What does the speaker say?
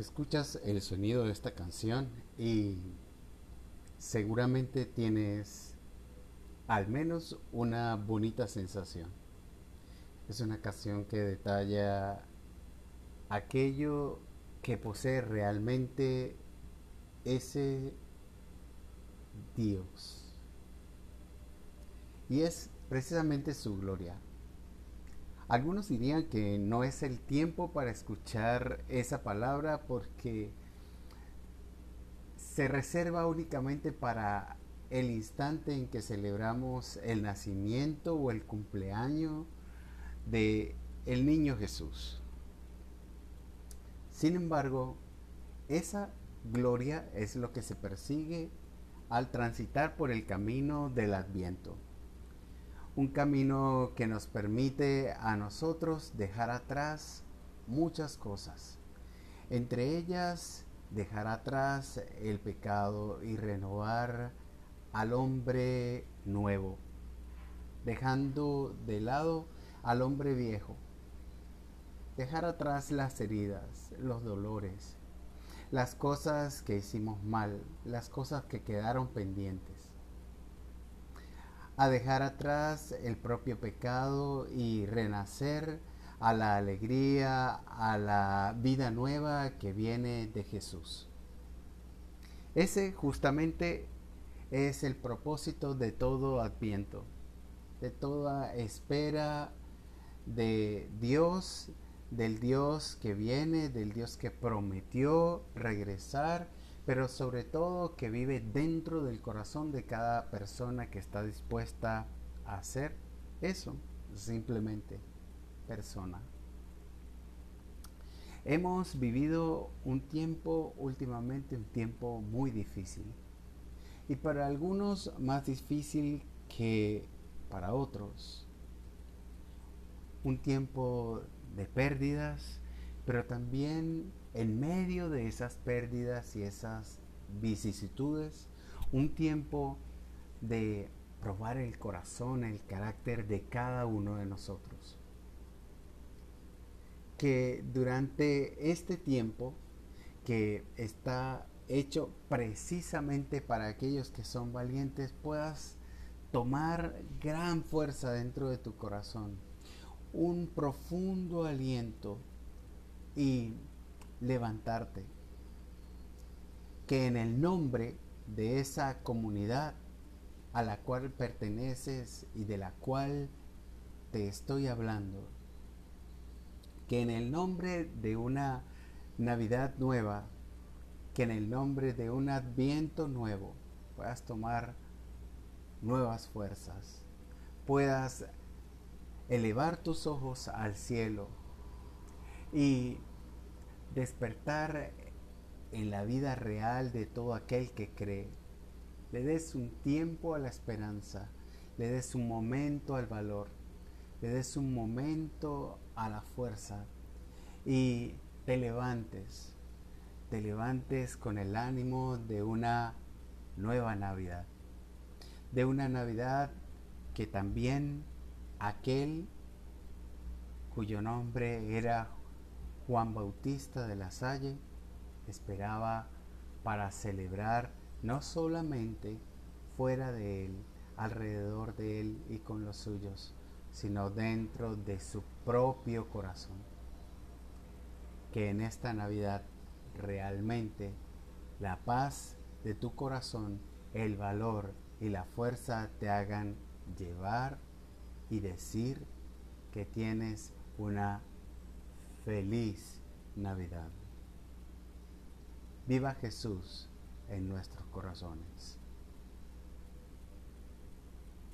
Escuchas el sonido de esta canción y seguramente tienes al menos una bonita sensación. Es una canción que detalla aquello que posee realmente ese Dios. Y es precisamente su gloria. Algunos dirían que no es el tiempo para escuchar esa palabra porque se reserva únicamente para el instante en que celebramos el nacimiento o el cumpleaños de el niño Jesús. Sin embargo, esa gloria es lo que se persigue al transitar por el camino del Adviento. Un camino que nos permite a nosotros dejar atrás muchas cosas. Entre ellas, dejar atrás el pecado y renovar al hombre nuevo, dejando de lado al hombre viejo. Dejar atrás las heridas, los dolores, las cosas que hicimos mal, las cosas que quedaron pendientes. A dejar atrás el propio pecado y renacer a la alegría, a la vida nueva que viene de Jesús. Ese justamente es el propósito de todo adviento, de toda espera de Dios, del Dios que viene, del Dios que prometió regresar, pero sobre todo que vive dentro del corazón de cada persona que está dispuesta a hacer eso, simplemente persona. Hemos vivido un tiempo, últimamente un tiempo muy difícil y para algunos más difícil que para otros. Un tiempo de pérdidas, pero también en medio de esas pérdidas y esas vicisitudes, un tiempo de probar el corazón, el carácter de cada uno de nosotros. Que durante este tiempo que está hecho precisamente para aquellos que son valientes, puedas tomar gran fuerza dentro de tu corazón, un profundo aliento y levantarte. Que en el nombre de esa comunidad a la cual perteneces y de la cual te estoy hablando, que en el nombre de una Navidad nueva, que en el nombre de un adviento nuevo puedas tomar nuevas fuerzas, puedas elevar tus ojos al cielo y despertar en la vida real de todo aquel que cree. Le des un tiempo a la esperanza, le des un momento al valor, le des un momento a la fuerza y te levantes te levantes con el ánimo de una nueva Navidad. De una Navidad que también aquel cuyo nombre era Juan Bautista de la Salle esperaba para celebrar no solamente fuera de él, alrededor de él y con los suyos, sino dentro de su propio corazón. Que en esta Navidad realmente la paz de tu corazón, el valor y la fuerza te hagan llevar y decir que tienes una feliz Navidad. Viva Jesús en nuestros corazones.